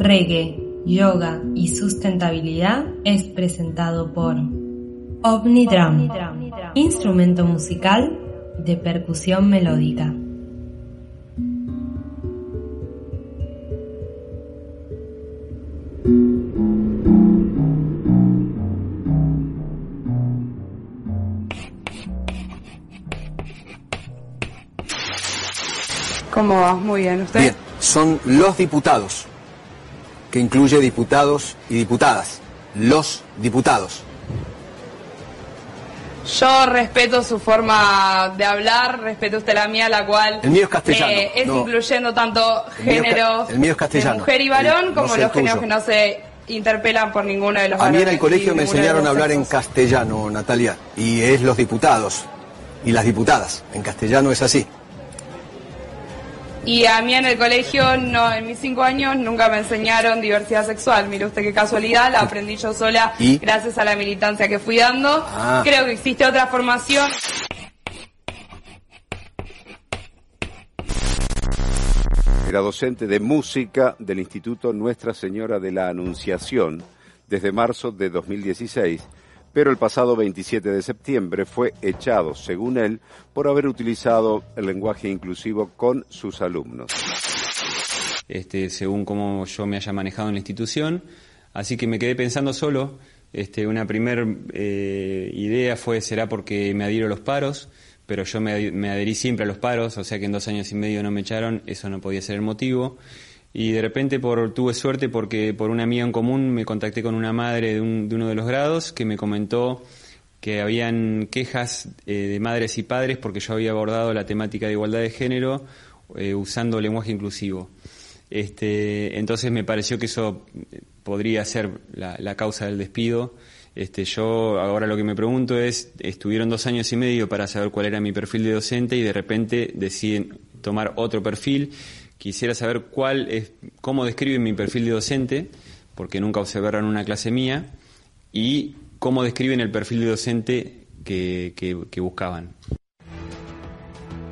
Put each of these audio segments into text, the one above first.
reggae, yoga y sustentabilidad es presentado por Omnidrum, instrumento musical de percusión melódica. ¿Cómo va? Muy bien. ¿Usted? Bien, son los diputados, que incluye diputados y diputadas. Los diputados. Yo respeto su forma de hablar, respeto usted la mía, la cual El mío es castellano, eh, es no. incluyendo tanto géneros el mío es castellano. de mujer y varón El- no como los géneros que no se interpelan por ninguno de los A mí en el colegio me enseñaron a hablar en castellano, Natalia, y es los diputados y las diputadas. En castellano es así. Y a mí en el colegio, no, en mis cinco años, nunca me enseñaron diversidad sexual. Mire usted qué casualidad, la aprendí yo sola ¿Y? gracias a la militancia que fui dando. Ah. Creo que existe otra formación. Era docente de música del Instituto Nuestra Señora de la Anunciación desde marzo de 2016, pero el pasado 27 de septiembre fue echado, según él, por haber utilizado el lenguaje inclusivo con sus alumnos. este, según cómo yo me haya manejado en la institución. Así que me quedé pensando solo. Este, una primera idea fue, será porque me adhiero a los paros, pero yo me, me adherí siempre a los paros, o sea que en dos años y medio no me echaron, eso no podía ser el motivo. Y de repente por, tuve suerte porque por una amiga en común me contacté con una madre de, un- de uno de los grados que me comentó que habían quejas eh, de madres y padres porque yo había abordado la temática de igualdad de género eh, usando lenguaje inclusivo. Este, entonces me pareció que eso eh, podría ser la, la causa del despido. Este, yo ahora lo que me pregunto es, estuvieron dos años y medio para saber cuál era mi perfil de docente y de repente deciden tomar otro perfil. Quisiera saber cuál es, cómo describen mi perfil de docente, porque nunca observaron una clase mía, y cómo describen el perfil de docente que, que- que buscaban.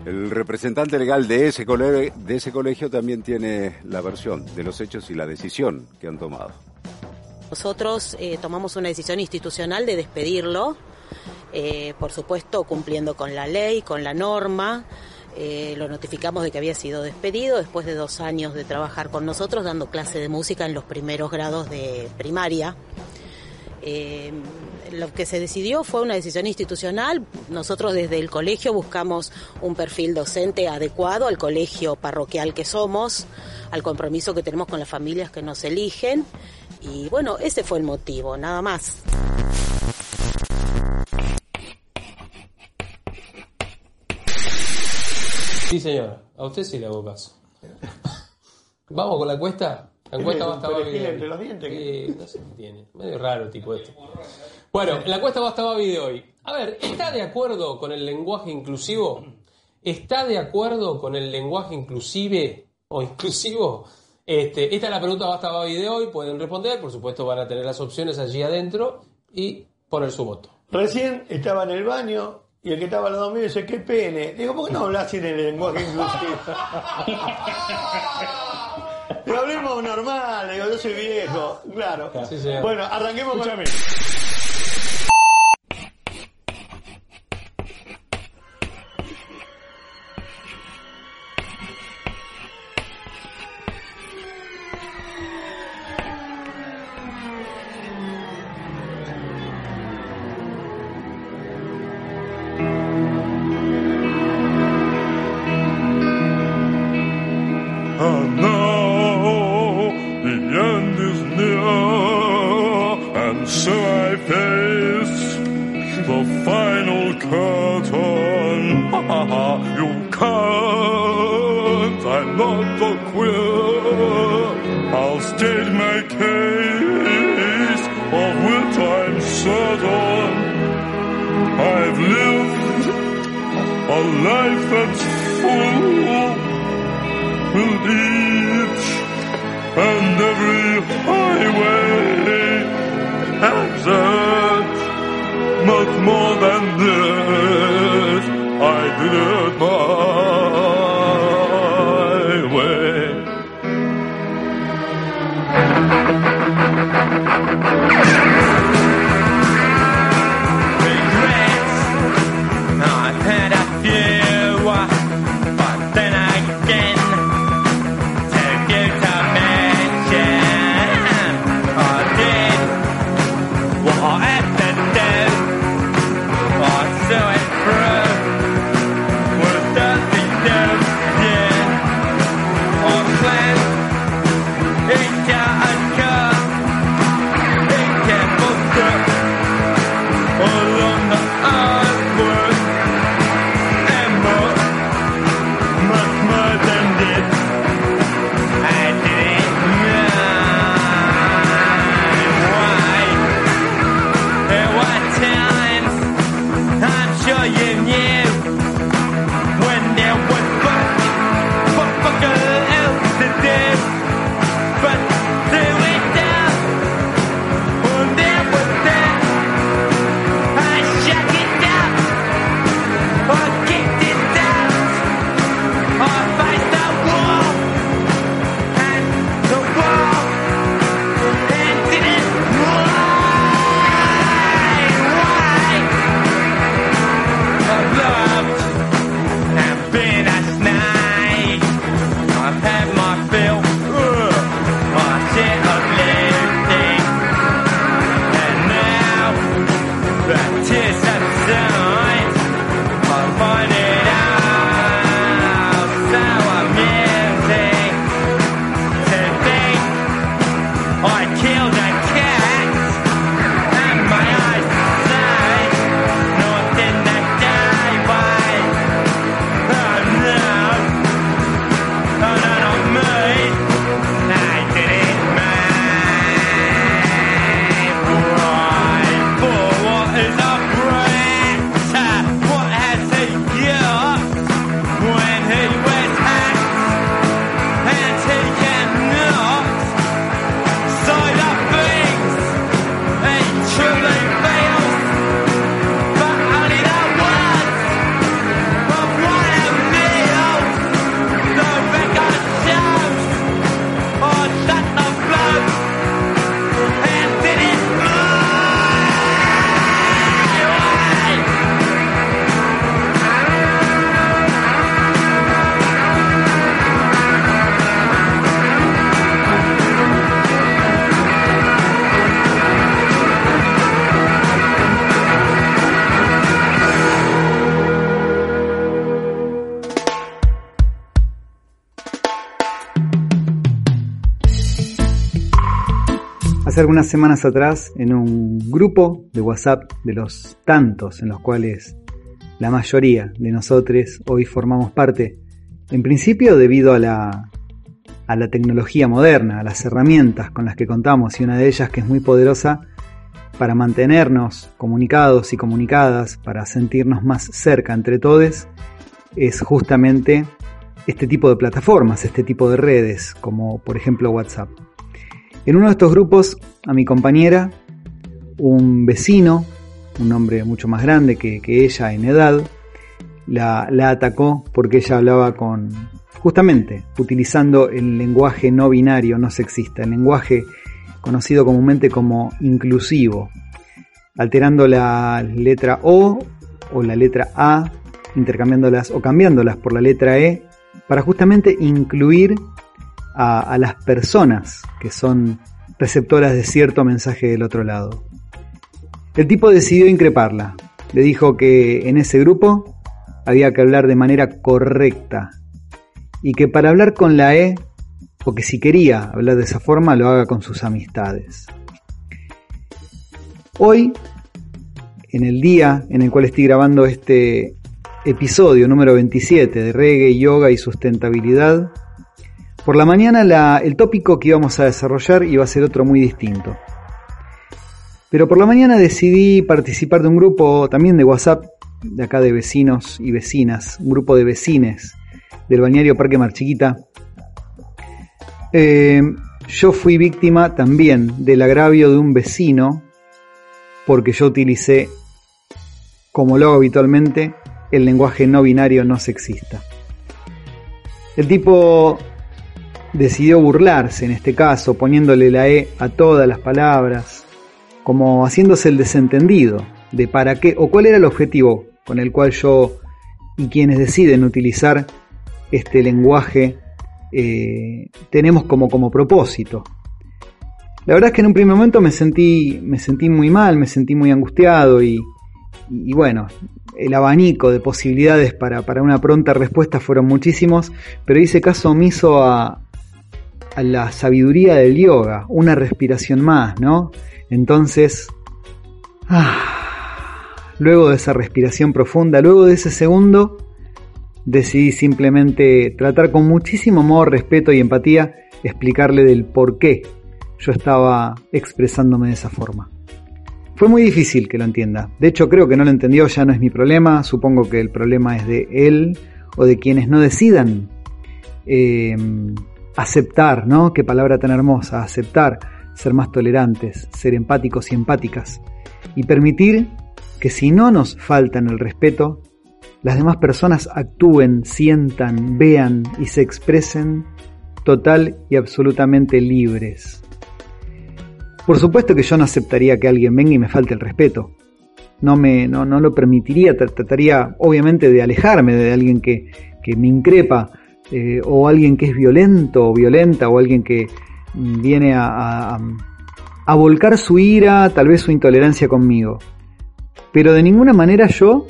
El representante legal de ese, cole- de ese colegio también tiene la versión de los hechos y la decisión que han tomado. Nosotros eh, tomamos una decisión institucional de despedirlo, eh, por supuesto cumpliendo con la ley, con la norma. Eh, lo notificamos de que había sido despedido después de dos años de trabajar con nosotros dando clase de música en los primeros grados de primaria. Eh, lo que se decidió fue una decisión institucional. Nosotros desde el colegio buscamos un perfil docente adecuado al colegio parroquial que somos, al compromiso que tenemos con las familias que nos eligen. Y bueno, ese fue el motivo, nada más. Sí, señora. A usted sí le hago caso. Vamos con la encuesta. La encuesta va a estar entre los dientes, Sí, no sé qué tiene. Medio raro el tipo este. Bueno, la encuesta va a estar video hoy. A ver, ¿está de acuerdo con el lenguaje inclusivo? ¿Está de acuerdo con el lenguaje inclusive o inclusivo? Este, esta es la pregunta va a estar video hoy. Pueden responder. Por supuesto, van a tener las opciones allí adentro y poner su voto. Recién estaba en el baño y el que estaba al lado mío dice, qué pene. Digo, ¿por qué no hablas en el lenguaje inclusivo? Digo, hablemos normal, digo, yo soy viejo. Claro. Sí. Bueno, arranquemos con... hace algunas semanas atrás en un grupo de WhatsApp de los tantos en los cuales la mayoría de nosotros hoy formamos parte, en principio debido a la, a la tecnología moderna, a las herramientas con las que contamos y una de ellas que es muy poderosa para mantenernos comunicados y comunicadas, para sentirnos más cerca entre todos, es justamente este tipo de plataformas, este tipo de redes, como por ejemplo WhatsApp. En uno de estos grupos, a mi compañera, un vecino, un hombre mucho más grande que, ella en edad, la, la, atacó porque ella hablaba con, justamente, utilizando el lenguaje no binario, no sexista, el lenguaje conocido comúnmente como inclusivo, alterando la letra O o la letra A, intercambiándolas o cambiándolas por la letra E, para justamente incluir a, las personas que son receptoras de cierto mensaje del otro lado. El tipo decidió increparla. Le dijo que en ese grupo había que hablar de manera correcta y que para hablar con la E, o que si quería hablar de esa forma, lo haga con sus amistades. Hoy, en el día en el cual estoy grabando este episodio número 27 de reggae, yoga y sustentabilidad, por la mañana el tópico que íbamos a desarrollar iba a ser otro muy distinto. Pero por la mañana decidí participar de un grupo también de WhatsApp, de acá de vecinos y vecinas, un grupo de vecines del balneario Parque Marchiquita. Eh, yo fui víctima también del agravio de un vecino porque yo utilicé, como lo hago habitualmente, el lenguaje no binario no sexista. El tipo decidió burlarse en este caso, poniéndole la E a todas las palabras, como haciéndose el desentendido de para qué o cuál era el objetivo con el cual yo y quienes deciden utilizar este lenguaje eh, tenemos como, como propósito. La verdad es que en un primer momento me sentí, me sentí muy mal, me sentí muy angustiado y, y bueno, el abanico de posibilidades para, para, una pronta respuesta fueron muchísimos, pero hice caso omiso a, a la sabiduría del yoga, una respiración más, ¿no? Entonces, ah, luego de esa respiración profunda, luego de ese segundo, decidí simplemente tratar con muchísimo amor, respeto y empatía explicarle del por qué yo estaba expresándome de esa forma. Fue muy difícil que lo entienda. De hecho, creo que no lo entendió, ya no es mi problema. Supongo que el problema es de él o de quienes no decidan eh, aceptar, ¿no? Qué palabra tan hermosa, aceptar, ser más tolerantes, ser empáticos y empáticas, y permitir que si no nos faltan el respeto, las demás personas actúen, sientan, vean y se expresen total y absolutamente libres. Por supuesto que yo no aceptaría que alguien venga y me falte el respeto. No, me, no, no lo permitiría, trataría obviamente de alejarme de alguien que, que me increpa eh, o alguien que es violento o violenta o alguien que viene a, a, volcar su ira, tal vez su intolerancia conmigo. Pero de ninguna manera yo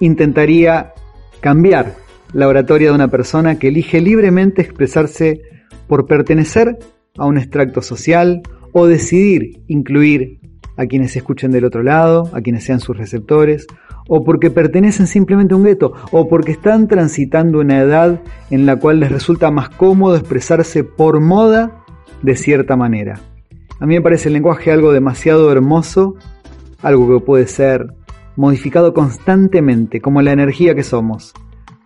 intentaría cambiar la oratoria de una persona que elige libremente expresarse por pertenecer a un extracto social o decidir incluir a quienes escuchen del otro lado, a quienes sean sus receptores, o porque pertenecen simplemente a un gueto, o porque están transitando una edad en la cual les resulta más cómodo expresarse por moda de cierta manera. A mí me parece el lenguaje algo demasiado hermoso, algo que puede ser modificado constantemente, como la energía que somos,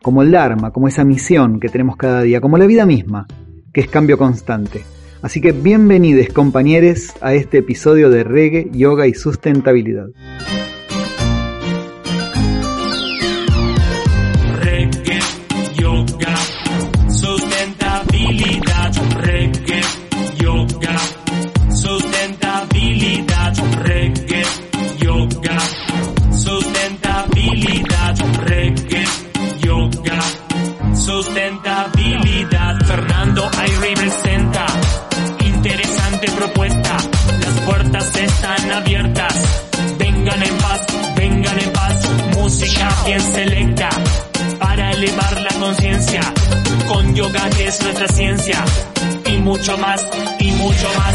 como el Dharma, como esa misión que tenemos cada día, como la vida misma, que es cambio constante. Así que bienvenidos compañeros a este episodio de Reggae, Yoga y Sustentabilidad. Bien selecta para elevar la conciencia. Con yoga que es nuestra ciencia y mucho más y mucho más.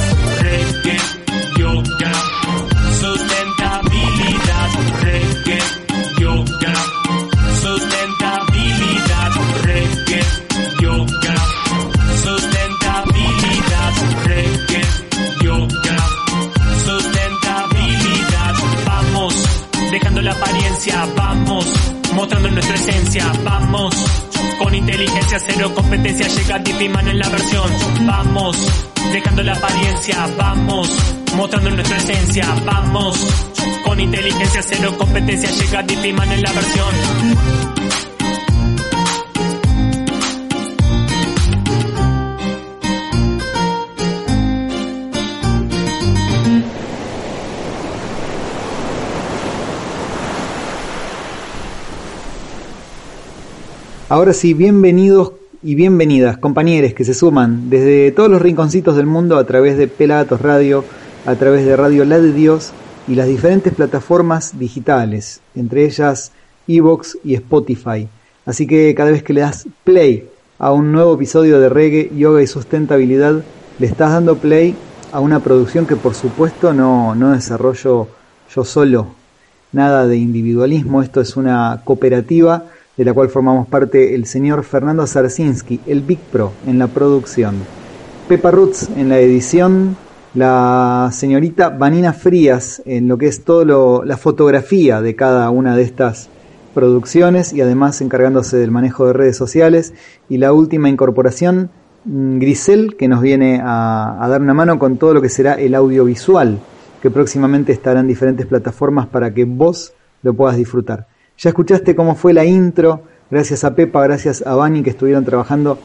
Cero competencia. Llega Dipiman en la versión. Vamos, dejando la apariencia. Vamos, mostrando nuestra esencia. Vamos, con inteligencia, cero competencia. Llega Dipiman en la versión. Ahora sí, bienvenidos y bienvenidas, compañeros que se suman desde todos los rinconcitos del mundo a través de Pelagatos Radio, a través de Radio La de Dios y las diferentes plataformas digitales, entre ellas Evox y Spotify. Así que cada vez que le das play a un nuevo episodio de reggae, yoga y sustentabilidad, le estás dando play a una producción que por supuesto no, no desarrollo yo solo, nada de individualismo, esto es una cooperativa de la cual formamos parte el señor Fernando Zarzinski, el Big Pro, en la producción. Pepa Roots en la edición, la señorita Vanina Frías en lo que es todo la fotografía de cada una de estas producciones y además encargándose del manejo de redes sociales y la última incorporación mm, Grisel que nos viene a, a dar una mano con todo lo que será el audiovisual que próximamente estará en diferentes plataformas para que vos lo puedas disfrutar. Ya escuchaste cómo fue la intro, gracias a Pepa, gracias a Bani que estuvieron trabajando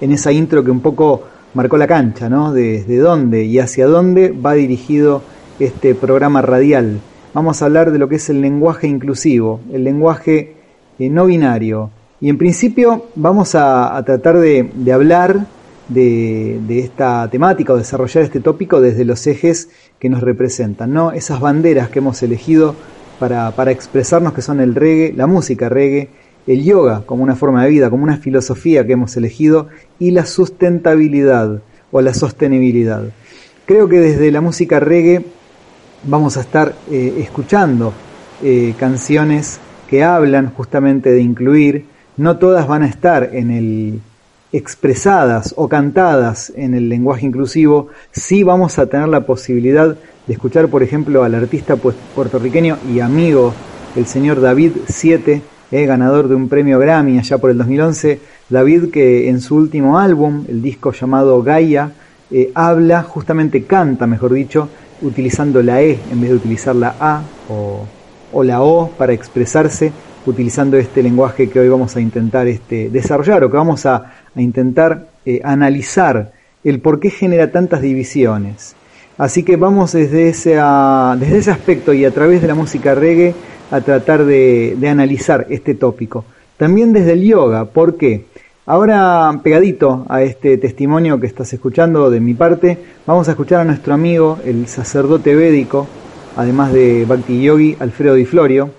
en esa intro que un poco marcó la cancha, ¿no? Desde dónde y hacia dónde va dirigido este programa radial. Vamos a hablar de lo que es el lenguaje inclusivo, el lenguaje eh, no binario. Y en principio vamos a, tratar de, hablar de, de, esta temática o desarrollar este tópico desde los ejes que nos representan, ¿no? Esas banderas que hemos elegido para, expresarnos que son el reggae, la música reggae, el yoga como una forma de vida, como una filosofía que hemos elegido y la sustentabilidad o la sostenibilidad. Creo que desde la música reggae vamos a estar eh, escuchando eh, canciones que hablan justamente de incluir, no todas van a estar en el expresadas o cantadas en el lenguaje inclusivo, sí vamos a tener la posibilidad de escuchar, por ejemplo, al artista puertorriqueño y amigo, el señor David Siete, eh, ganador de un premio Grammy allá por el 2011. David que en su último álbum, el disco llamado Gaia, eh, habla, justamente canta, mejor dicho, utilizando la E en vez de utilizar la A o, la O para expresarse, utilizando este lenguaje que hoy vamos a intentar este, desarrollar o que vamos a, intentar eh, analizar el por qué genera tantas divisiones. Así que vamos desde ese, desde ese aspecto y a través de la música reggae a tratar de, analizar este tópico. También desde el yoga, ¿por qué? Ahora, pegadito a este testimonio que estás escuchando de mi parte, vamos a escuchar a nuestro amigo, el sacerdote védico, además de Bhakti Yogi, Alfredo Di Florio.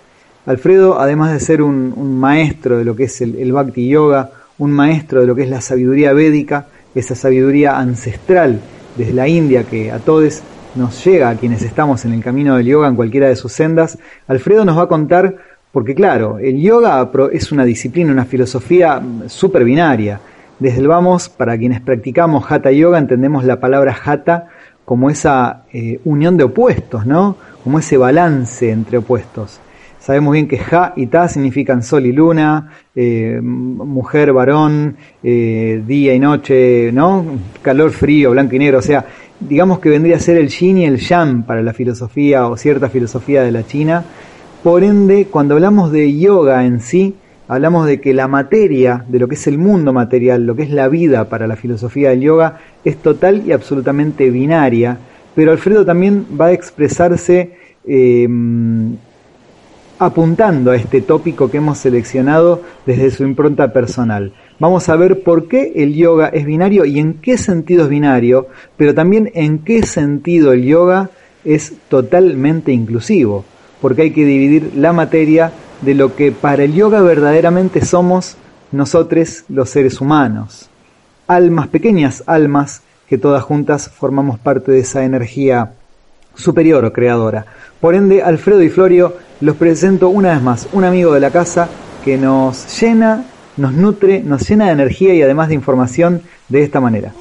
Alfredo, además de ser un, maestro de lo que es el, el Bhakti Yoga, un maestro de lo que es la sabiduría védica, esa sabiduría ancestral desde la India que a todos nos llega, a quienes estamos en el camino del yoga en cualquiera de sus sendas, Alfredo nos va a contar, porque claro, el yoga es una disciplina, una filosofía súper binaria. Desde el vamos, para quienes practicamos hatha yoga, entendemos la palabra hatha como esa eh, unión de opuestos, ¿no? Como ese balance entre opuestos. Sabemos bien que Ja y Ta significan sol y luna, eh, mujer, varón, eh, día y noche, ¿no? Calor, frío, blanco y negro. O sea, digamos que vendría a ser el yin y el yang para la filosofía o cierta filosofía de la China. Por ende, cuando hablamos de yoga en sí, hablamos de que la materia, de lo que es el mundo material, lo que es la vida para la filosofía del yoga, es total y absolutamente binaria. Pero Alfredo también va a expresarse eh, apuntando a este tópico que hemos seleccionado desde su impronta personal. Vamos a ver por qué el yoga es binario y en qué sentido es binario, pero también en qué sentido el yoga es totalmente inclusivo, porque hay que dividir la materia de lo que para el yoga verdaderamente somos nosotros los seres humanos. Almas, pequeñas almas, que todas juntas formamos parte de esa energía superior o creadora. Por ende, Alfredo y Florio los presento una vez más, un amigo de la casa que nos llena, nos nutre, nos llena de energía y además de información de esta manera.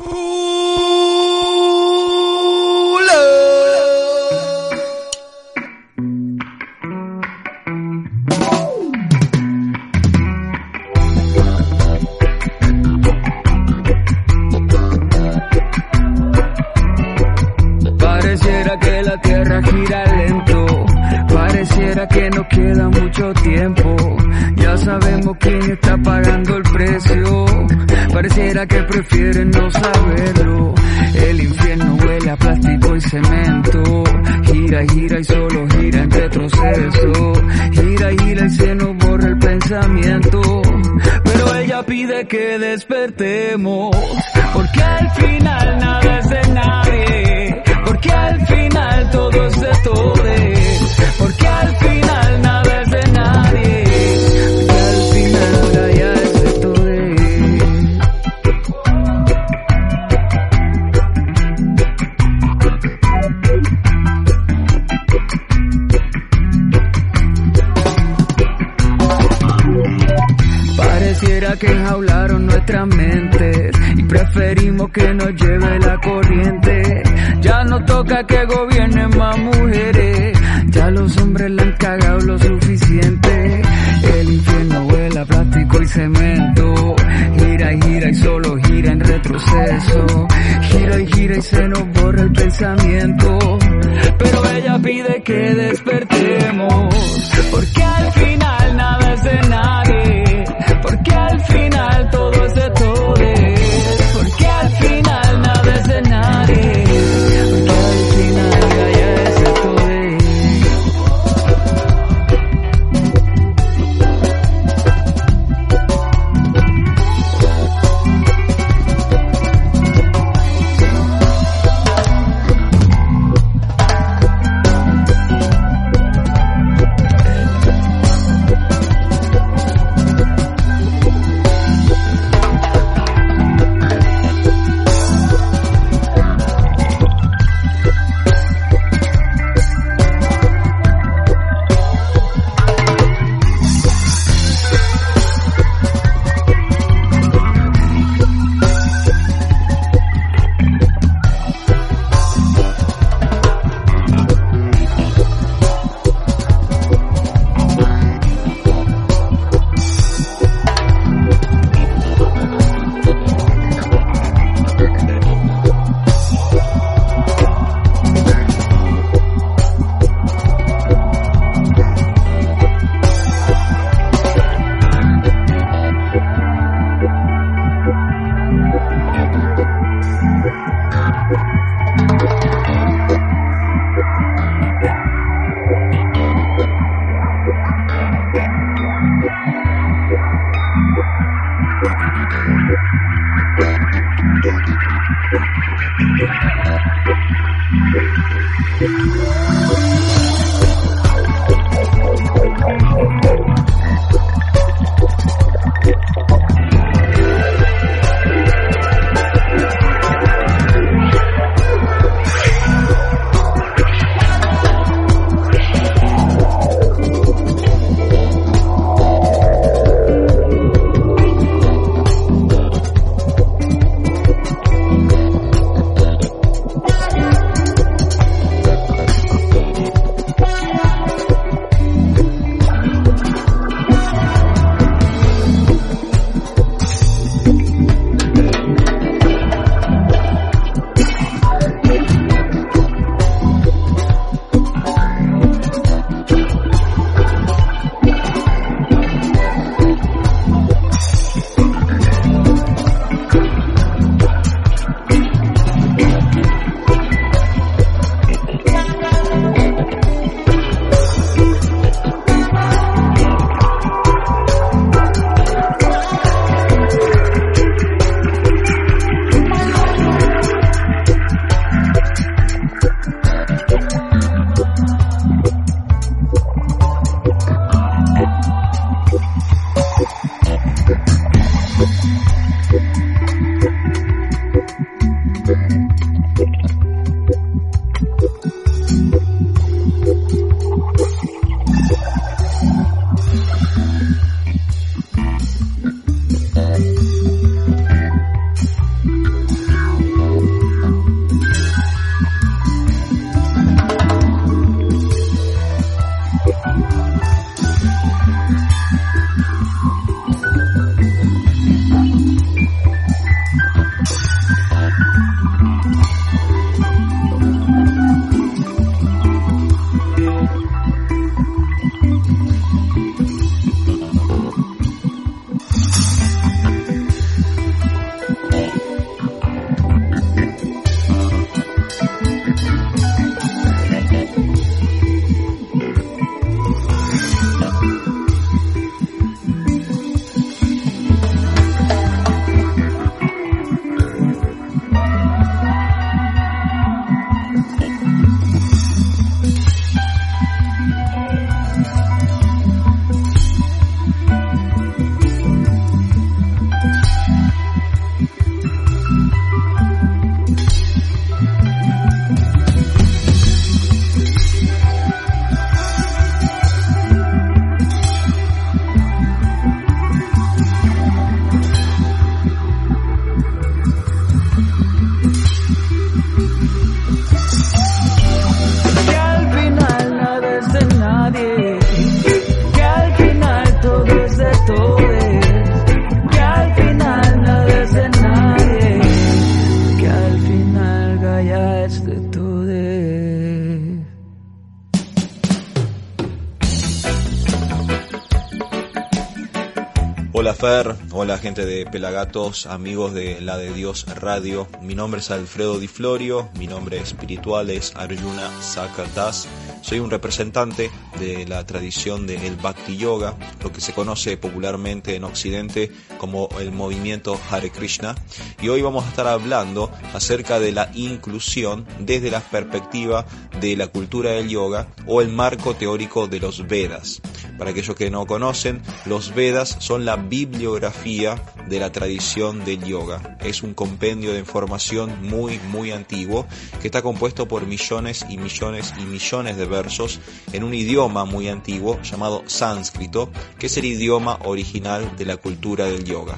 Pelagatos, amigos de La de Dios Radio. Mi nombre es Alfredo Di Florio, mi nombre espiritual es Arjuna Sakadas. Soy un representante de la tradición del Bhakti Yoga, lo que se conoce popularmente en Occidente como el movimiento Hare Krishna. Y hoy vamos a estar hablando acerca de la inclusión desde la perspectiva de la cultura del yoga o el marco teórico de los Vedas. Para aquellos que no conocen, los Vedas son la bibliografía de la tradición del yoga. Es un compendio de información muy, muy antiguo que está compuesto por millones y millones y millones de versos en un idioma muy antiguo llamado sánscrito, que es el idioma original de la cultura del yoga.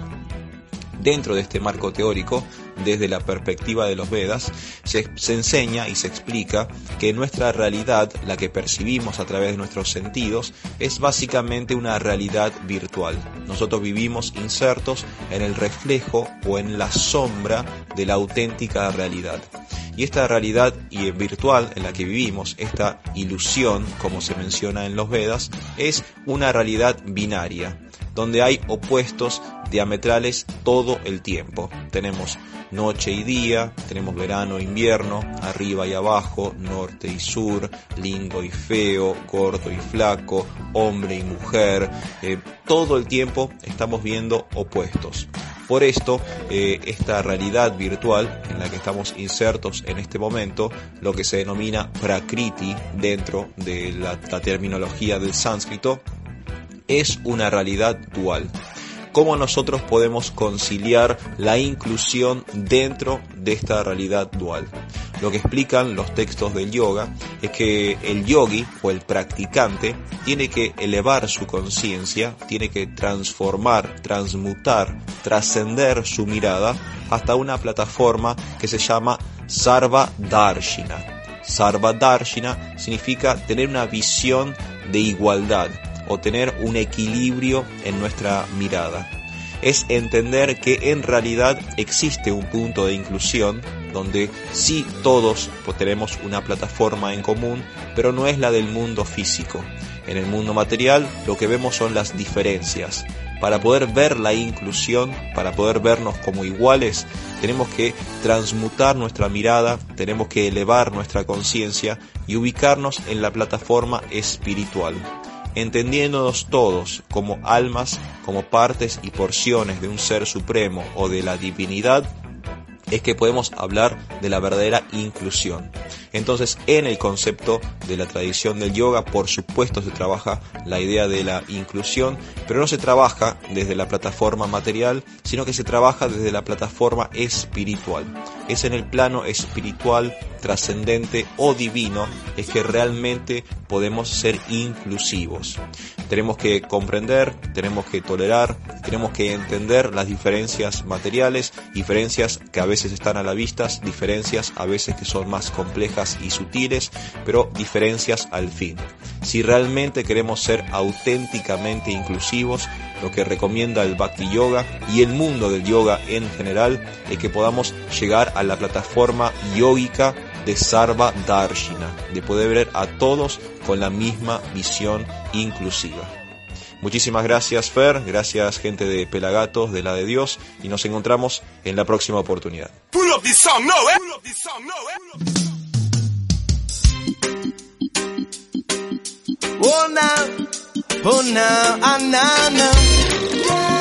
Dentro de este marco teórico, desde la perspectiva de los Vedas, se, se, enseña y se explica que nuestra realidad, la que percibimos a través de nuestros sentidos, es básicamente una realidad virtual. Nosotros vivimos insertos en el reflejo o en la sombra de la auténtica realidad. Y esta realidad virtual en la que vivimos, esta ilusión, como se menciona en los Vedas, es una realidad binaria, donde hay opuestos diametrales todo el tiempo. Tenemos noche y día, tenemos verano e invierno, arriba y abajo, norte y sur, lindo y feo, gordo y flaco, hombre y mujer. Eh, todo el tiempo estamos viendo opuestos. Por esto, eh, esta realidad virtual en la que estamos insertos en este momento, lo que se denomina prakriti dentro de la, la terminología del sánscrito, es una realidad dual cómo nosotros podemos conciliar la inclusión dentro de esta realidad dual. Lo que explican los textos del yoga es que el yogi o el practicante tiene que elevar su conciencia, tiene que transformar, transmutar, trascender su mirada hasta una plataforma que se llama Sarva Darshina. Sarva Darshina significa tener una visión de igualdad, o tener un equilibrio en nuestra mirada. Es entender que en realidad existe un punto de inclusión donde sí todos tenemos una plataforma en común, pero no es la del mundo físico. En el mundo material lo que vemos son las diferencias. Para poder ver la inclusión, para poder vernos como iguales, tenemos que transmutar nuestra mirada, tenemos que elevar nuestra conciencia y ubicarnos en la plataforma espiritual entendiéndonos todos como almas, como partes y porciones de un ser supremo o de la divinidad, es que podemos hablar de la verdadera inclusión. Entonces, en el concepto de la tradición del yoga, por supuesto se trabaja la idea de la inclusión, pero no se trabaja desde la plataforma material, sino que se trabaja desde la plataforma espiritual. Es en el plano espiritual, trascendente o divino, es que realmente podemos ser inclusivos. Tenemos que comprender, tenemos que tolerar, tenemos que entender las diferencias materiales, diferencias que a veces están a la vista, diferencias a veces que son más complejas y sutiles, pero diferencias al fin. Si realmente queremos ser auténticamente inclusivos, lo que recomienda el Bhakti Yoga y el mundo del yoga en general es que podamos llegar a la plataforma yógica de Sarva Darshina, de poder ver a todos con la misma visión inclusiva. Muchísimas gracias Fer, gracias gente de Pelagatos, de la de Dios, y nos encontramos en la próxima oportunidad. Para encontrar la verdad con tu intención.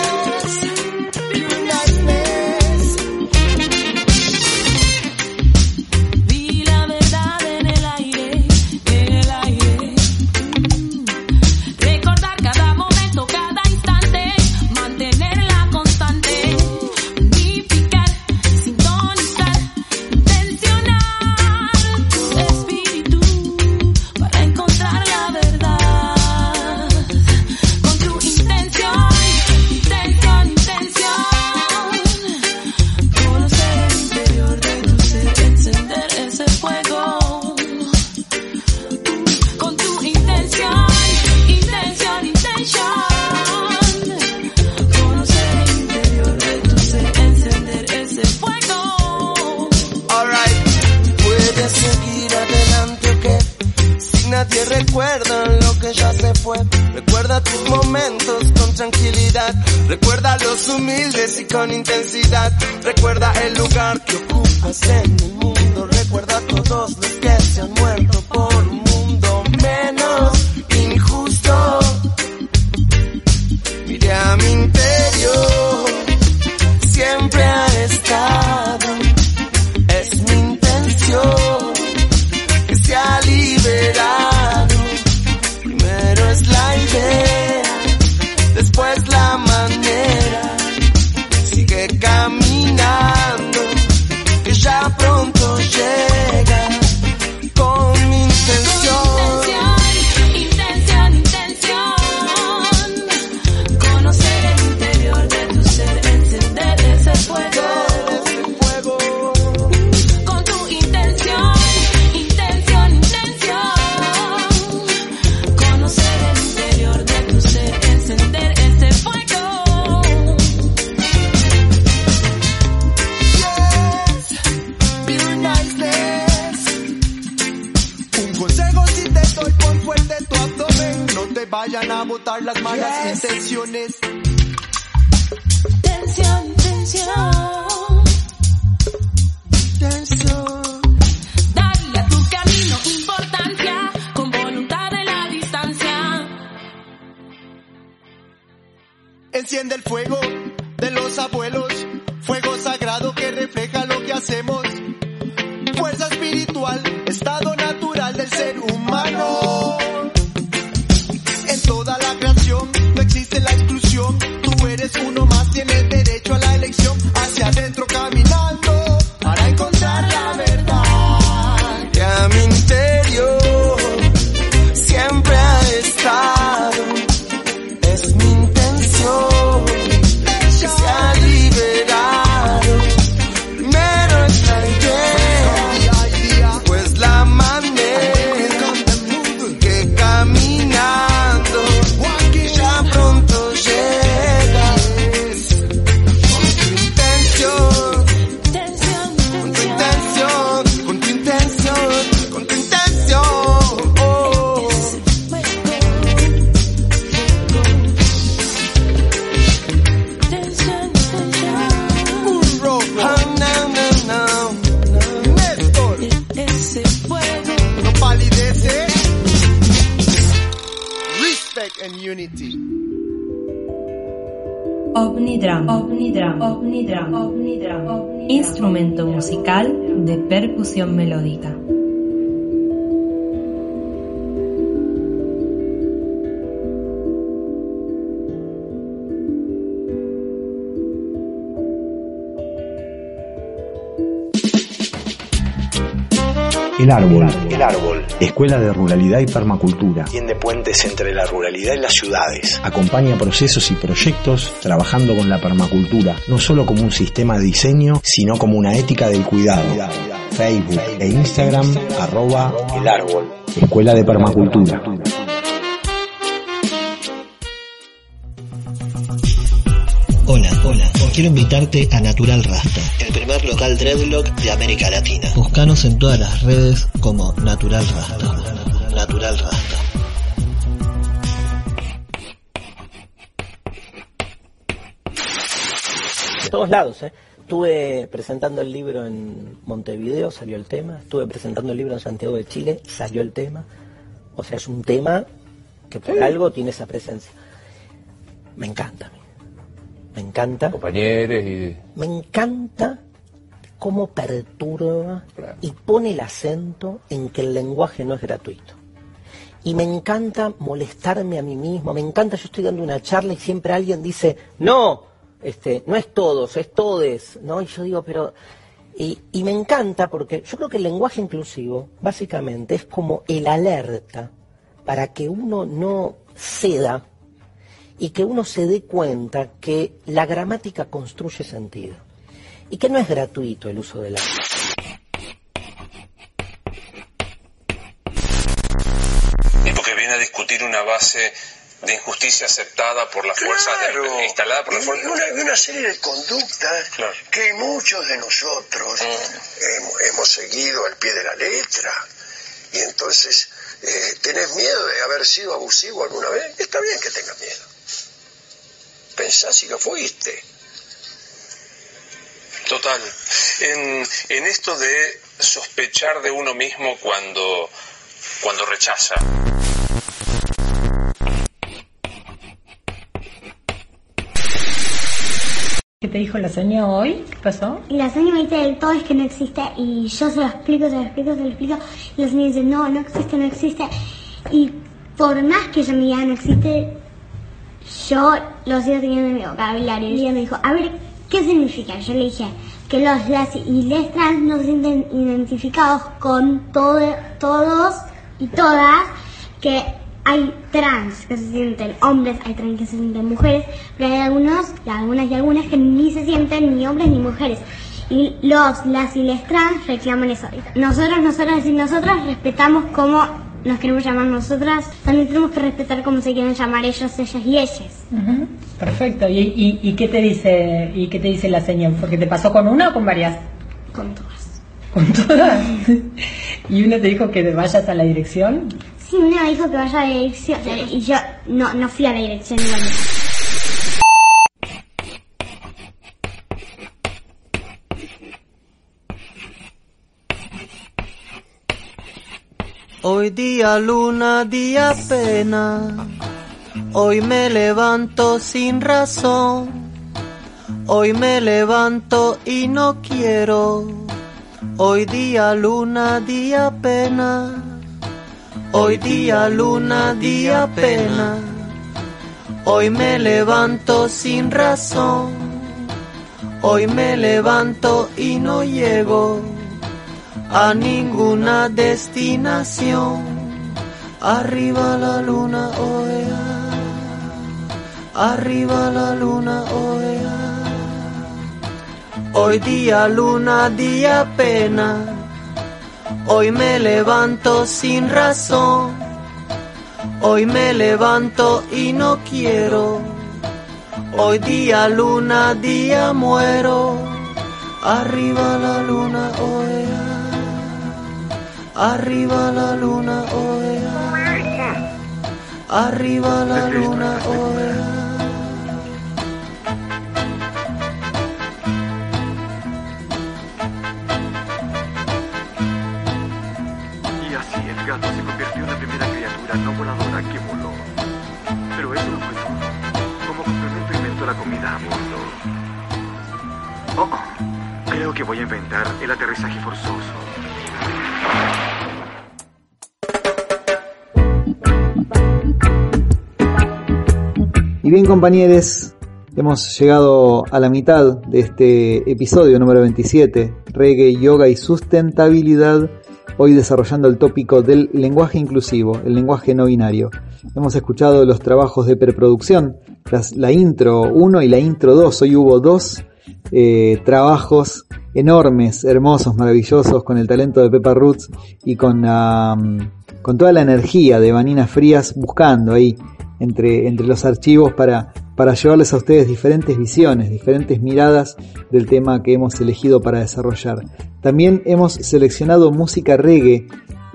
Enciende el fuego de los abuelos. Fuego sagrado que refleja lo que hacemos. Fuerza espiritual, estado El árbol. El árbol. Escuela de Ruralidad y Permacultura. Tiende puentes entre la ruralidad y las ciudades. Acompaña procesos y proyectos trabajando con la permacultura, no solo como un sistema de diseño, sino como una ética del cuidado. Facebook e Instagram, arroba el árbol. Escuela de Permacultura. Hola, hola. Quiero invitarte a Natural Rasta, el primer local dreadlock de América Latina. Búscanos en todas las redes como Natural Rasta. Natural Rasta. de todos lados. ¿eh? Estuve presentando el libro en Montevideo, salió el tema. Estuve presentando el libro en Santiago de Chile, salió el tema. O sea, es un tema que por algo tiene esa presencia. Me encanta a mí. Me encanta. Compañeros y... Me encanta cómo perturba y pone el acento en que el lenguaje no es gratuito. Y me encanta molestarme a mí mismo, me encanta, yo estoy dando una charla y siempre alguien dice, no, este, no es todos, es todes, ¿no? Y yo digo, pero... Y, y me encanta porque yo creo que el lenguaje inclusivo, básicamente, es como el alerta para que uno no ceda y que uno se dé cuenta que la gramática construye sentido y que no es gratuito el uso de la y porque viene a discutir una base de injusticia aceptada por las fuerzas de- instalada por las Y fuerzas una, una serie de conductas que muchos de nosotros Mm. hemos, hemos seguido al pie de la letra. Y entonces Eh, ¿Tenés miedo de haber sido abusivo alguna vez? Está bien que tengas miedo. Pensá si lo fuiste. Total. En, en esto de sospechar de uno mismo cuando, cuando rechaza. ¿Qué te dijo la señora hoy? ¿Qué pasó? Y la señora me dice, todo es que no existe. Y yo se lo explico, se lo explico, se lo explico. Y la señora dice, no, no existe, no existe. Y por más que ella me diga no existe, yo lo sigo teniendo en mi vocabulario. Y ella me dijo, a ver, ¿qué significa? Yo le dije que los las y les trans no se sienten identificados con todo, todos y todas, que hay trans que se sienten hombres, hay trans que se sienten mujeres, pero hay algunos, algunas y algunas que ni se sienten ni hombres ni mujeres. Y los, las y les trans reclaman eso. Nosotros, nosotras y nosotras respetamos cómo nos queremos llamar nosotras, también tenemos que respetar cómo se quieren llamar ellos, ellas y ellas. Perfecto. ¿Y, y, y qué te dice y qué te dice la señora? ¿Porque te pasó con una o con varias? Con todas. ¿Con todas? ¿Y uno te dijo que te vayas a la dirección? Sí, una me dijo que vaya a la dirección y yo no, no fui a la dirección. Hoy día luna, día pena. Hoy me levanto sin razón. Hoy me levanto y no quiero. Hoy día luna, día pena. Hoy día luna, día pena. Hoy me levanto sin razón. Hoy me levanto y no llego a ninguna destinación. Arriba la luna, oea. Arriba la luna, oea. Hoy día luna, día pena. Hoy me levanto sin razón. Hoy me levanto y no quiero. Hoy día luna, día muero. Arriba la luna, oea. Arriba la luna, oea. Arriba la luna, oea. Y así el gato se convirtió en la primera criatura no voladora que voló. Pero eso no fue todo. Como complemento inventó la comida a bordo. Oh, oh, creo que voy a inventar el aterrizaje forzoso. Bien compañeros, hemos llegado a la mitad de este episodio número 27, reggae, yoga y sustentabilidad, hoy desarrollando el tópico del lenguaje inclusivo, el lenguaje no binario. Hemos escuchado los trabajos de preproducción, las- la intro 1 y la intro 2, hoy hubo dos eh, trabajos enormes, hermosos, maravillosos, con el talento de Pepa Roots y con, con toda la energía de Vanina Frías buscando ahí entre, entre los archivos para, para llevarles a ustedes diferentes visiones, diferentes miradas del tema que hemos elegido para desarrollar. También hemos seleccionado música reggae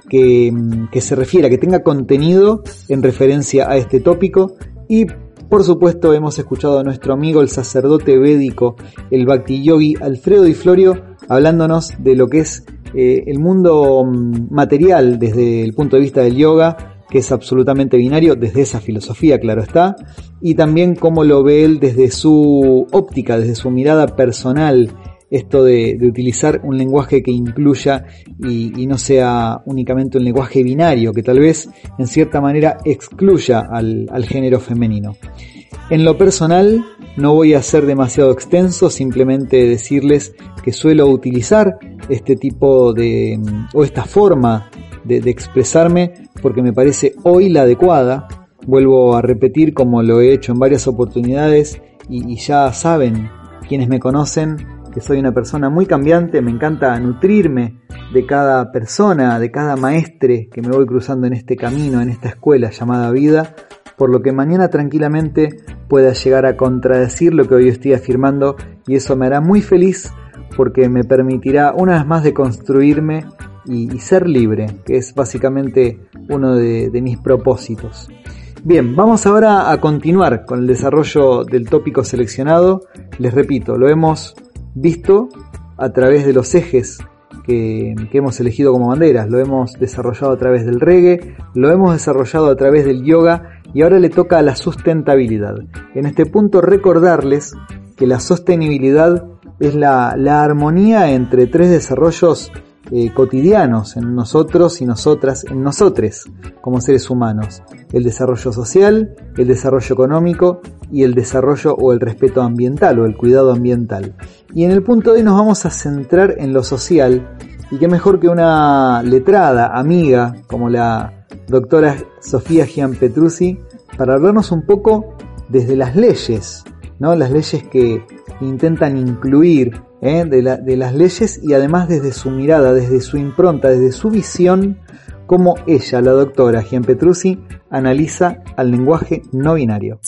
que, mm, que se refiera, que tenga contenido en referencia a este tópico y por supuesto hemos escuchado a nuestro amigo el sacerdote védico, el Bhakti Yogi Alfredo Di Florio, hablándonos de lo que es eh, el mundo mm, material desde el punto de vista del yoga, que es absolutamente binario, desde esa filosofía, claro está, y también cómo lo ve él desde su óptica, desde su mirada personal, esto de, utilizar un lenguaje que incluya y, y no sea únicamente un lenguaje binario, que tal vez en cierta manera excluya al, al género femenino. En lo personal, no voy a ser demasiado extenso, simplemente decirles que suelo utilizar este tipo de, o esta forma de, de expresarme porque me parece hoy la adecuada. Vuelvo a repetir como lo he hecho en varias oportunidades y, y ya saben quienes me conocen que soy una persona muy cambiante, me encanta nutrirme de cada persona, de cada maestre que me voy cruzando en este camino, en esta escuela llamada vida, por lo que mañana tranquilamente pueda llegar a contradecir lo que hoy estoy afirmando y eso me hará muy feliz porque me permitirá una vez más de construirme y, ser libre, que es básicamente uno de, de mis propósitos. Bien, vamos ahora a continuar con el desarrollo del tópico seleccionado. Les repito, lo hemos visto a través de los ejes que, hemos elegido como banderas. Lo hemos desarrollado a través del reggae, lo hemos desarrollado a través del yoga y ahora le toca a la sustentabilidad. En este punto recordarles que la sostenibilidad es la, la armonía entre tres desarrollos eh, cotidianos en nosotros y nosotras, en nosotres como seres humanos. El desarrollo social, el desarrollo económico y el desarrollo o el respeto ambiental o el cuidado ambiental. Y en el punto de hoy nos vamos a centrar en lo social y qué mejor que una letrada, amiga, como la doctora Sofía Gianpetrucci, para hablarnos un poco desde las leyes, ¿no? Las leyes que intentan incluir ¿eh? de, la, de las leyes y además desde su mirada, desde su impronta, desde su visión, cómo ella, la doctora Gian Petruzzi, analiza al lenguaje no binario.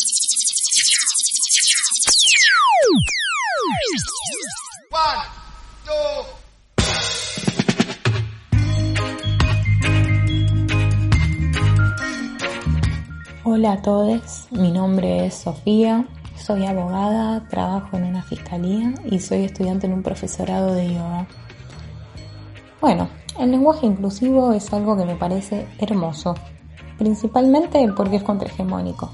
Hola a todos, mi nombre es Sofía, soy abogada, trabajo en una fiscalía y soy estudiante en un profesorado de yoga. Bueno, el lenguaje inclusivo es algo que me parece hermoso, principalmente porque es contrahegemónico,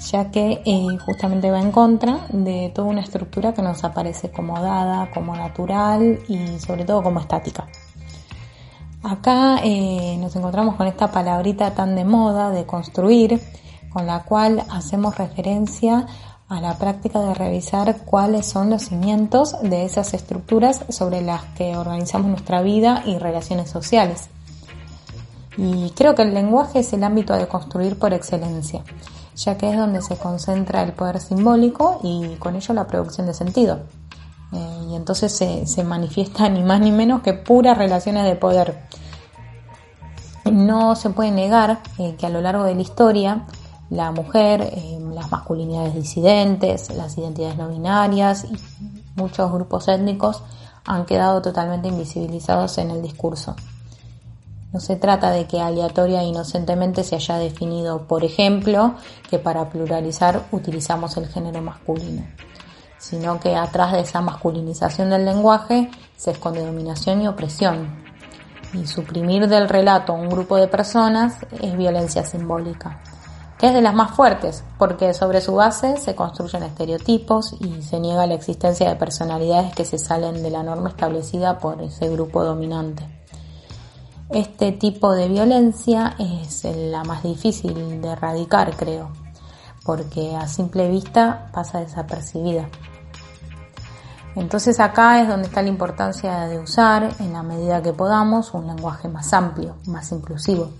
ya que eh, justamente va en contra de toda una estructura que nos aparece como dada, como natural y sobre todo como estática. Acá eh, nos encontramos con esta palabrita tan de moda de construir, con la cual hacemos referencia a la práctica de revisar cuáles son los cimientos de esas estructuras sobre las que organizamos nuestra vida y relaciones sociales. Y creo que el lenguaje es el ámbito de construir por excelencia, ya que es donde se concentra el poder simbólico y con ello la producción de sentido. Eh, y entonces se, se manifiesta ni más ni menos que puras relaciones de poder. No se puede negar eh, que a lo largo de la historia la mujer, eh, las masculinidades disidentes, las identidades no binarias y muchos grupos étnicos han quedado totalmente invisibilizados en el discurso. No se trata de que aleatoria e inocentemente se haya definido, por ejemplo, que para pluralizar utilizamos el género masculino, sino que atrás de esa masculinización del lenguaje se esconde dominación y opresión. Y suprimir del relato a un grupo de personas es violencia simbólica que es de las más fuertes, porque sobre su base se construyen estereotipos y se niega la existencia de personalidades que se salen de la norma establecida por ese grupo dominante. Este tipo de violencia es la más difícil de erradicar, creo, porque a simple vista pasa desapercibida. Entonces acá es donde está la importancia de usar, en la medida que podamos, un lenguaje más amplio, más inclusivo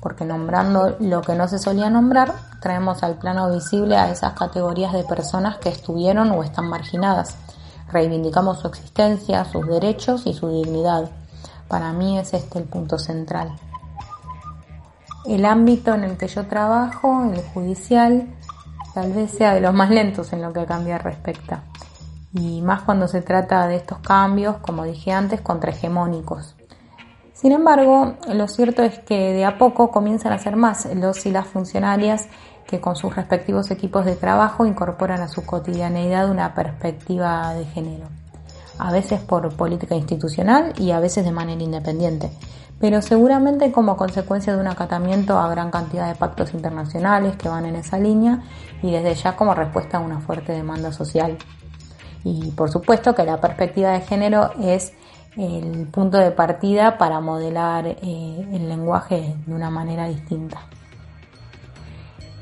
porque nombrando lo que no se solía nombrar, traemos al plano visible a esas categorías de personas que estuvieron o están marginadas. Reivindicamos su existencia, sus derechos y su dignidad. Para mí es este el punto central. El ámbito en el que yo trabajo, el judicial, tal vez sea de los más lentos en lo que a cambiar respecta. Y más cuando se trata de estos cambios, como dije antes, contrahegemónicos sin embargo, lo cierto es que de a poco comienzan a ser más los y las funcionarias que con sus respectivos equipos de trabajo incorporan a su cotidianeidad una perspectiva de género, a veces por política institucional y a veces de manera independiente, pero seguramente como consecuencia de un acatamiento a gran cantidad de pactos internacionales que van en esa línea y desde ya como respuesta a una fuerte demanda social. Y por supuesto que la perspectiva de género es el punto de partida para modelar eh, el lenguaje de una manera distinta.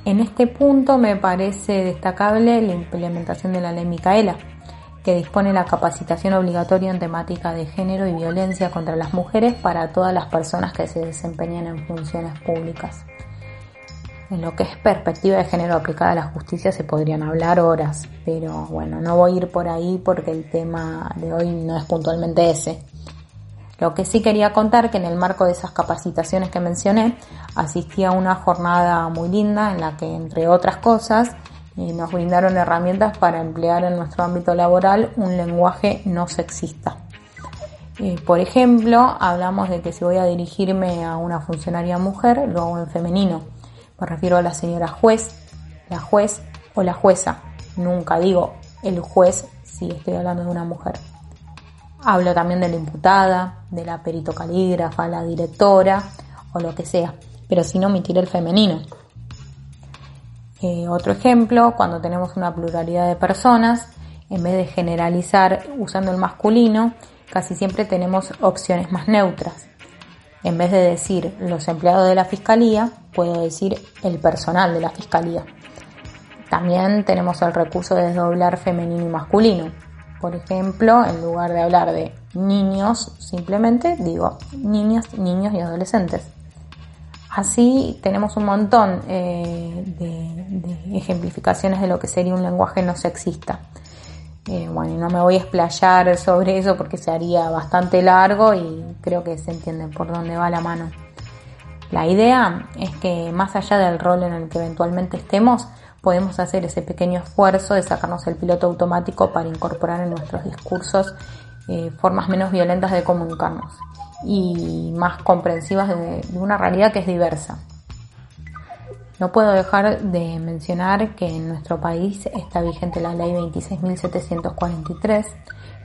En este punto me parece destacable la implementación de la ley Micaela, que dispone la capacitación obligatoria en temática de género y violencia contra las mujeres para todas las personas que se desempeñan en funciones públicas. En lo que es perspectiva de género aplicada a la justicia se podrían hablar horas, pero bueno, no voy a ir por ahí porque el tema de hoy no es puntualmente ese. Lo que sí quería contar que en el marco de esas capacitaciones que mencioné, asistí a una jornada muy linda en la que, entre otras cosas, eh, nos brindaron herramientas para emplear en nuestro ámbito laboral un lenguaje no sexista. Por ejemplo, hablamos de que si voy a dirigirme a una funcionaria mujer, lo hago en femenino. Me refiero a la señora juez, la juez o la jueza. Nunca digo el juez si estoy hablando de una mujer. Hablo también de la imputada, de la perito calígrafa, la directora o lo que sea, pero sin omitir el femenino. Eh, otro ejemplo, cuando tenemos una pluralidad de personas, en vez de generalizar usando el masculino, casi siempre tenemos opciones más neutras. En vez de decir los empleados de la fiscalía, puedo decir el personal de la fiscalía. También tenemos el recurso de desdoblar femenino y masculino. Por ejemplo, en lugar de hablar de niños, simplemente digo niñas, niños y adolescentes. Así tenemos un montón eh, de, ejemplificaciones de lo que sería un lenguaje no sexista. Eh, bueno, no me voy a explayar sobre eso porque se haría bastante largo y creo que se entiende por dónde va la mano. La idea es que más allá del rol en el que eventualmente estemos, podemos hacer ese pequeño esfuerzo de sacarnos el piloto automático para incorporar en nuestros discursos eh, formas menos violentas de comunicarnos y más comprensivas de, una realidad que es diversa. No puedo dejar de mencionar que en nuestro país está vigente la ley 26.743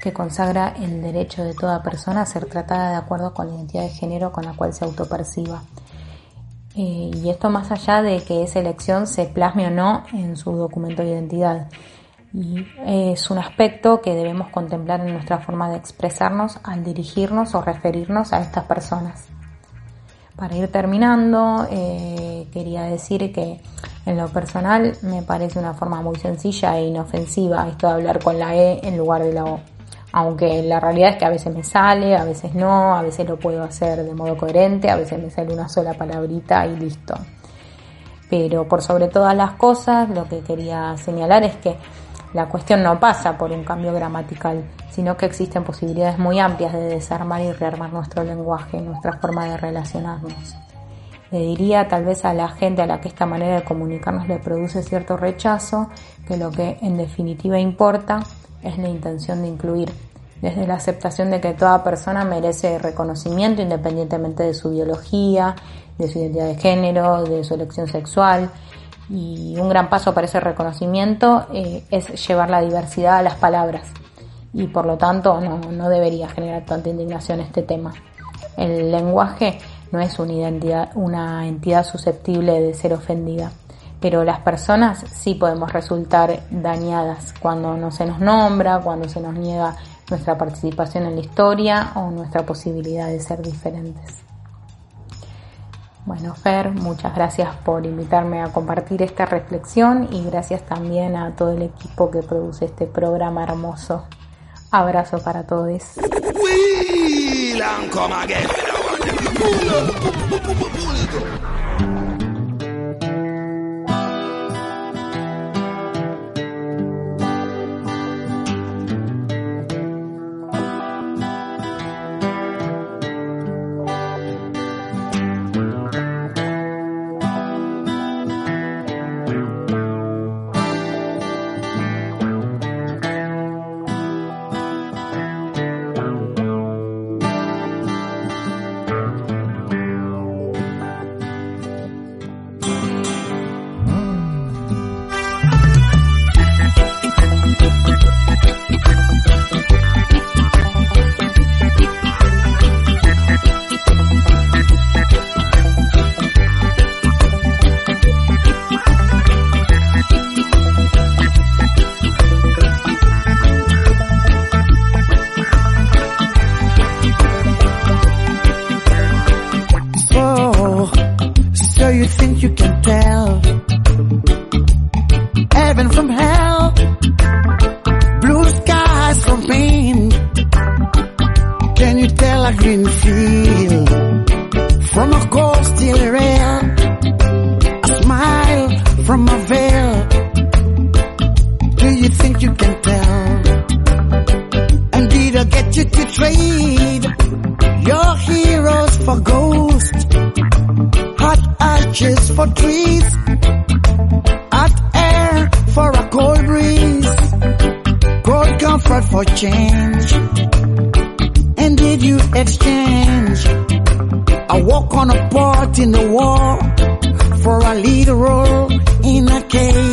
que consagra el derecho de toda persona a ser tratada de acuerdo con la identidad de género con la cual se autoperciba. Eh, y esto más allá de que esa elección se plasme o no en su documento de identidad. Y es un aspecto que debemos contemplar en nuestra forma de expresarnos al dirigirnos o referirnos a estas personas. Para ir terminando, eh, quería decir que en lo personal me parece una forma muy sencilla e inofensiva esto de hablar con la E en lugar de la O. Aunque la realidad es que a veces me sale, a veces no, a veces lo puedo hacer de modo coherente, a veces me sale una sola palabrita y listo. Pero por sobre todas las cosas, lo que quería señalar es que la cuestión no pasa por un cambio gramatical, sino que existen posibilidades muy amplias de desarmar y rearmar nuestro lenguaje, nuestra forma de relacionarnos. Le diría tal vez a la gente a la que esta manera de comunicarnos le produce cierto rechazo, que lo que en definitiva importa es la intención de incluir, desde la aceptación de que toda persona merece reconocimiento independientemente de su biología, de su identidad de género, de su elección sexual, y un gran paso para ese reconocimiento eh, es llevar la diversidad a las palabras y por lo tanto no, no, debería generar tanta indignación este tema. El lenguaje no es una, identidad, una entidad susceptible de ser ofendida, pero las personas sí podemos resultar dañadas cuando no se nos nombra, cuando se nos niega nuestra participación en la historia o nuestra posibilidad de ser diferentes. Bueno, Fer, muchas gracias por invitarme a compartir esta reflexión y gracias también a todo el equipo que produce este programa hermoso. Abrazo para todos. Branches for trees, hot air for a cold breeze, cold comfort for change. And did you exchange? I walk on a part in the wall for a lead role in a cage.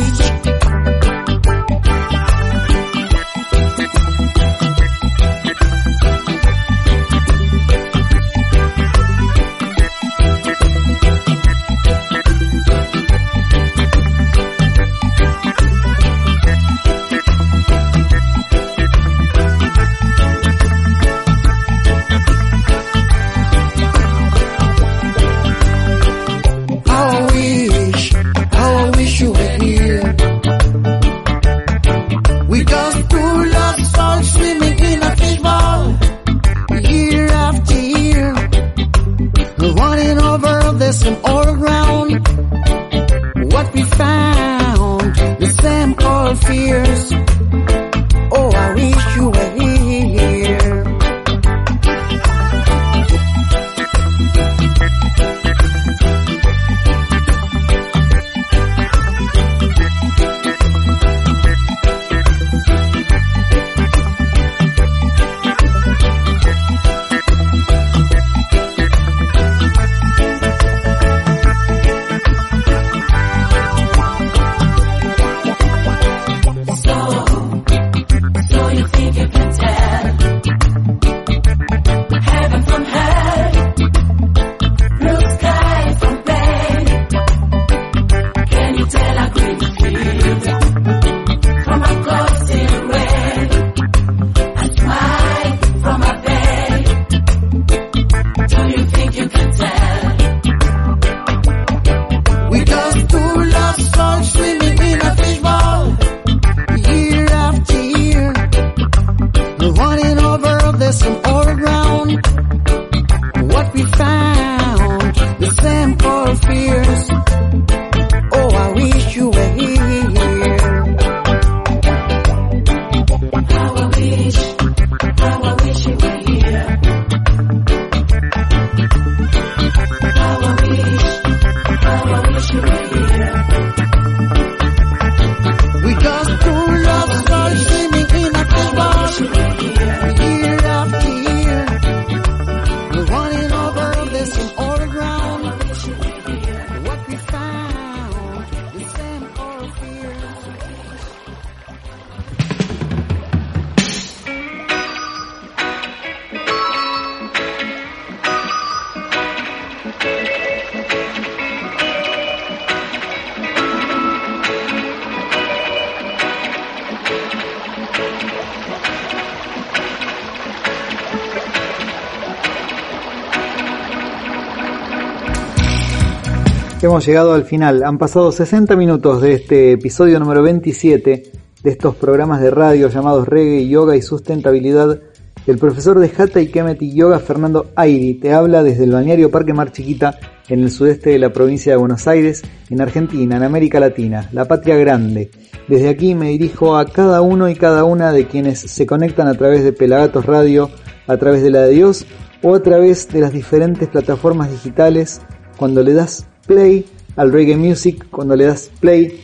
Hemos llegado al final. Han pasado 60 minutos de este episodio número 27 de estos programas de radio llamados Reggae, Yoga y Sustentabilidad. El profesor de Hatha y Kemet y Yoga, Fernando Airi, te habla desde el balneario Parque Mar Chiquita, en el sudeste de la provincia de Buenos Aires, en Argentina, en América Latina, la patria grande. Desde aquí me dirijo a cada uno y cada una de quienes se conectan a través de Pelagatos Radio, a través de la de Dios o a través de las diferentes plataformas digitales cuando le das play al reggae music, cuando le das play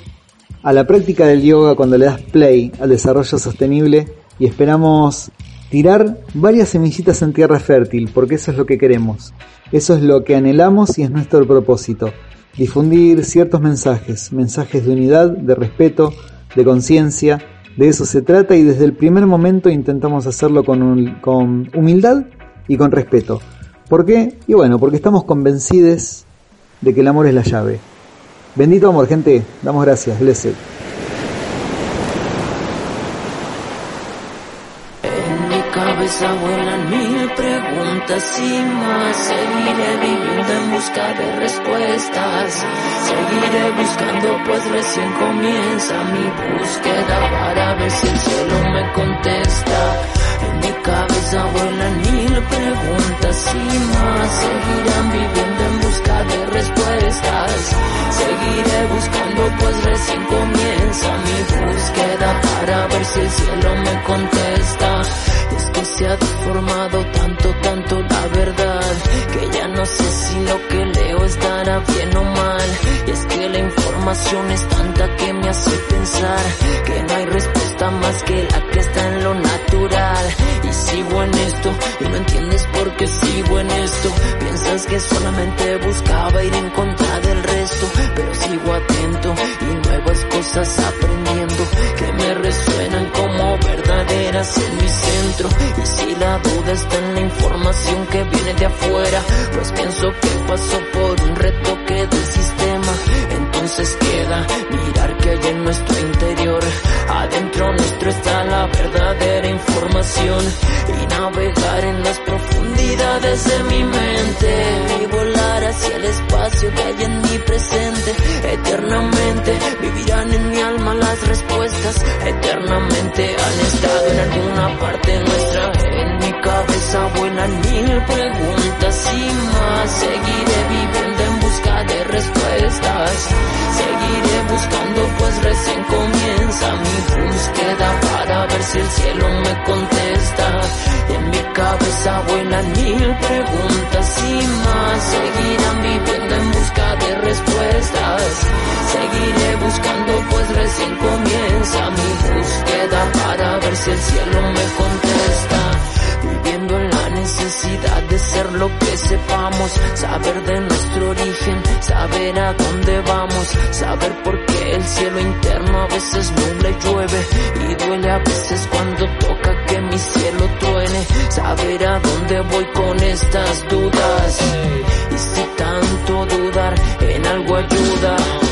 a la práctica del yoga, cuando le das play al desarrollo sostenible y esperamos tirar varias semillitas en tierra fértil, porque eso es lo que queremos, eso es lo que anhelamos y es nuestro propósito, difundir ciertos mensajes, mensajes de unidad, de respeto, de conciencia, de eso se trata y desde el primer momento intentamos hacerlo con, con humildad y con respeto. ¿Por qué? Y bueno, porque estamos convencidos de que el amor es la llave. Bendito amor, gente. Damos gracias. Blessed. En mi cabeza vuelan mil preguntas y más. Seguiré viviendo en busca de respuestas. Seguiré buscando pues recién comienza mi búsqueda para ver si el cielo me contesta. En mi cabeza vuelan mil preguntas y más. Seguirán viviendo en busca de respuestas. Seguiré buscando pues recién comienza mi búsqueda para ver si el cielo me contesta. Es que se ha deformado tanto, tanto la verdad que ya no sé si lo que leo estará bien o mal. Y es que la información es tanta que me hace pensar que no hay respuesta más que la que está en lo natural. Y sigo en esto y no entiendes por qué sigo en esto. Piensas que solamente buscaba ir en contra del resto, pero sigo atento y nuevas cosas aprendiendo que me resuenan como verdaderas en mi centro. Y si la duda está en la información que viene de afuera, pues pienso que pasó por un retoque del sistema. Entonces queda mirar que hay en nuestro interior. Adentro nuestro está la verdadera información y navegar en las profundidades de mi mente y volar hacia el espacio que hay en mi presente. Eternamente vivirán en mi alma las respuestas. Eternamente han estado en alguna parte nuestra. En mi cabeza vuelan mil preguntas y más. Seguiré viviendo Seguiré buscando pues recién comienza mi búsqueda para ver si el cielo me contesta. En mi cabeza vuelan mil preguntas y más. Seguirán viviendo en busca de respuestas. Seguiré buscando pues recién comienza mi búsqueda para ver si el cielo me contesta. Viviendo en la necesidad de ser lo que sepamos, saber de nuestro origen, saber a dónde vamos, saber por qué el cielo interno a veces nubla y llueve. Y duele a veces cuando toca que mi cielo truene, saber a dónde voy con estas dudas. Y si tanto dudar en algo ayuda.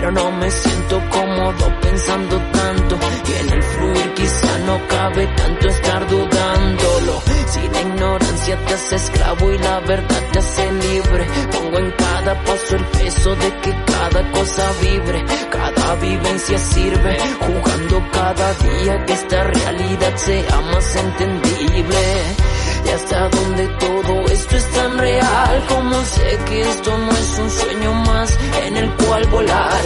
Pero no me siento cómodo pensando tanto y en el fluir quizá no cabe tanto estar dudándolo. Si la ignorancia te hace esclavo y la verdad te hace libre, pongo en cada paso el peso de que cada cosa vibre, cada vivencia sirve, jugando cada día que esta realidad sea más entendible. Y hasta donde todo esto es tan real, como sé que esto no es un sueño más en el cual volar.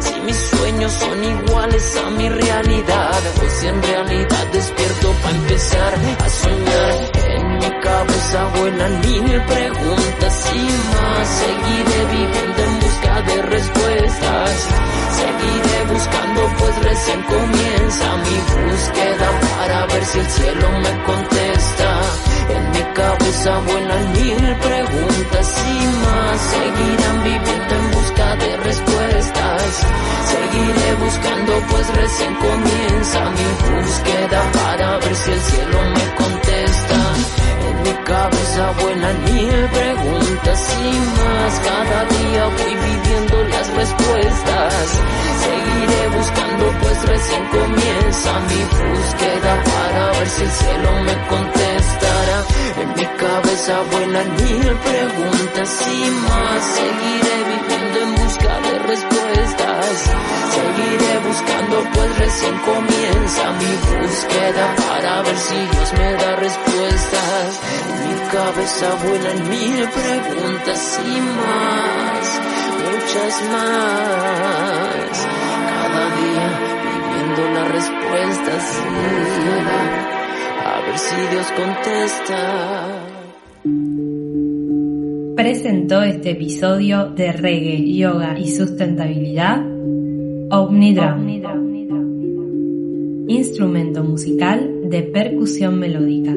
Si mis sueños son iguales a mi realidad, pues si en realidad despierto para empezar a soñar. En mi cabeza vuelan mil preguntas y más. Seguiré viviendo en busca de respuestas. Seguiré buscando pues recién comienza mi búsqueda para ver si el cielo me contesta. Cabeza vuelan mil preguntas y más. Seguirán viviendo en busca de respuestas. Seguiré buscando pues recién comienza mi búsqueda para ver si el cielo me contesta. En mi cabeza vuelan mil preguntas y más. Cada día voy viviendo las respuestas. Seguiré buscando pues recién comienza mi búsqueda para ver si el cielo me contestará. Cabeza vuelan mil preguntas y más. Seguiré viviendo en busca de respuestas. Seguiré buscando pues recién comienza mi búsqueda para ver si Dios me da respuestas. En mi cabeza vuelan mil preguntas y más, muchas más. Cada día viviendo las respuestas. A ver si Dios contesta. Presentó este episodio de reggae, yoga y sustentabilidad Omnidram, instrumento musical de percusión melódica.